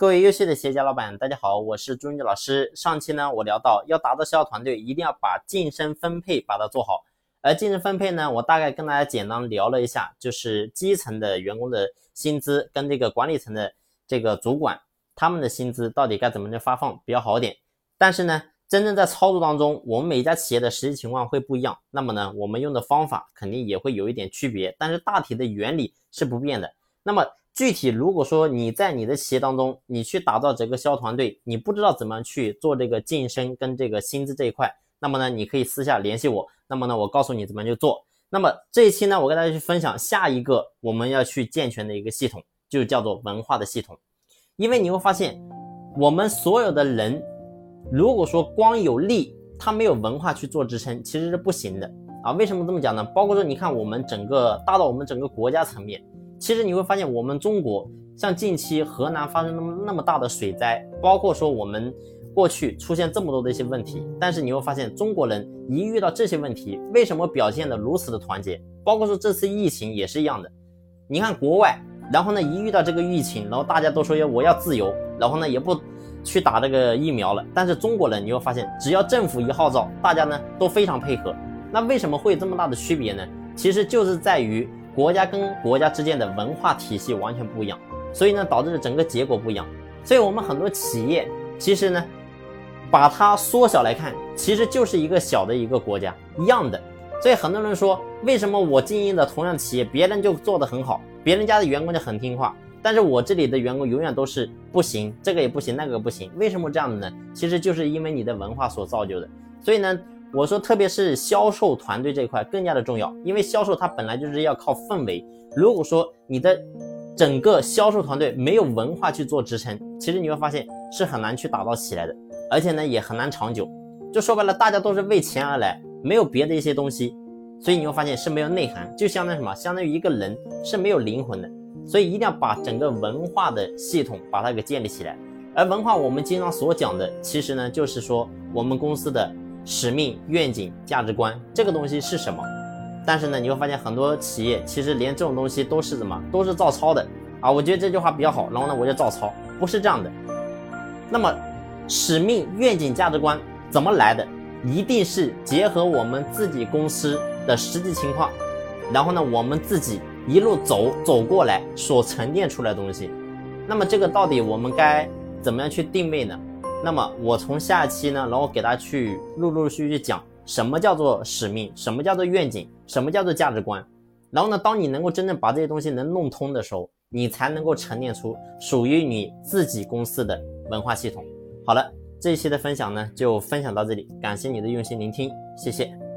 各位优秀的企业家老板，大家好，我是朱云老师。上期呢，我聊到要打造销售团队，一定要把晋升分配把它做好。而晋升分配呢，我大概跟大家简单聊了一下，就是基层的员工的薪资跟这个管理层的这个主管他们的薪资到底该怎么去发放比较好点。但是呢，真正在操作当中，我们每一家企业的实际情况会不一样，那么呢，我们用的方法肯定也会有一点区别，但是大体的原理是不变的。那么具体如果说你在你的企业当中，你去打造整个销团队，你不知道怎么去做这个晋升跟这个薪资这一块，那么呢，你可以私下联系我，那么呢，我告诉你怎么去做。那么这一期呢，我跟大家去分享下一个我们要去健全的一个系统，就叫做文化的系统。因为你会发现，我们所有的人，如果说光有利，他没有文化去做支撑，其实是不行的啊。为什么这么讲呢？包括说，你看我们整个大到我们整个国家层面。其实你会发现，我们中国像近期河南发生那么那么大的水灾，包括说我们过去出现这么多的一些问题，但是你会发现，中国人一遇到这些问题，为什么表现的如此的团结？包括说这次疫情也是一样的。你看国外，然后呢一遇到这个疫情，然后大家都说要我要自由，然后呢也不去打这个疫苗了。但是中国人你会发现，只要政府一号召，大家呢都非常配合。那为什么会有这么大的区别呢？其实就是在于。国家跟国家之间的文化体系完全不一样，所以呢，导致的整个结果不一样。所以我们很多企业其实呢，把它缩小来看，其实就是一个小的一个国家一样的。所以很多人说，为什么我经营的同样企业，别人就做得很好，别人家的员工就很听话，但是我这里的员工永远都是不行，这个也不行，那个不行。为什么这样的呢？其实就是因为你的文化所造就的。所以呢。我说，特别是销售团队这一块更加的重要，因为销售它本来就是要靠氛围。如果说你的整个销售团队没有文化去做支撑，其实你会发现是很难去打造起来的，而且呢也很难长久。就说白了，大家都是为钱而来，没有别的一些东西，所以你会发现是没有内涵，就相当于什么？相当于一个人是没有灵魂的。所以一定要把整个文化的系统把它给建立起来。而文化，我们经常所讲的，其实呢就是说我们公司的。使命、愿景、价值观，这个东西是什么？但是呢，你会发现很多企业其实连这种东西都是什么，都是照抄的啊！我觉得这句话比较好，然后呢，我就照抄，不是这样的。那么，使命、愿景、价值观怎么来的？一定是结合我们自己公司的实际情况，然后呢，我们自己一路走走过来所沉淀出来的东西。那么，这个到底我们该怎么样去定位呢？那么我从下期呢，然后给大家去陆陆续续讲什么叫做使命，什么叫做愿景，什么叫做价值观。然后呢，当你能够真正把这些东西能弄通的时候，你才能够沉淀出属于你自己公司的文化系统。好了，这一期的分享呢就分享到这里，感谢你的用心聆听，谢谢。